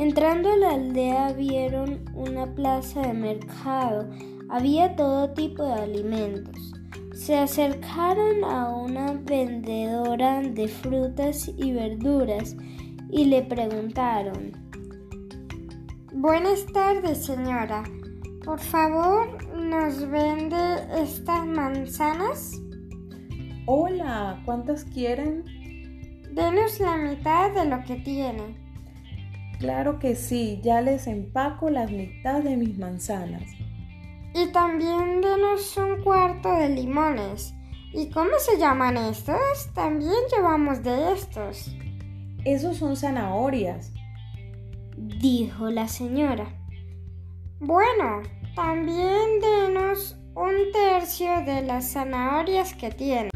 Entrando a la aldea vieron una plaza de mercado. Había todo tipo de alimentos. Se acercaron a una vendedora de frutas y verduras y le preguntaron, Buenas tardes, señora. Por favor, ¿nos vende estas manzanas? Hola, ¿cuántas quieren? Denos la mitad de lo que tiene. Claro que sí, ya les empaco la mitad de mis manzanas. Y también denos un cuarto de limones. ¿Y cómo se llaman estos? También llevamos de estos. Esos son zanahorias, dijo la señora. Bueno, también denos un tercio de las zanahorias que tiene.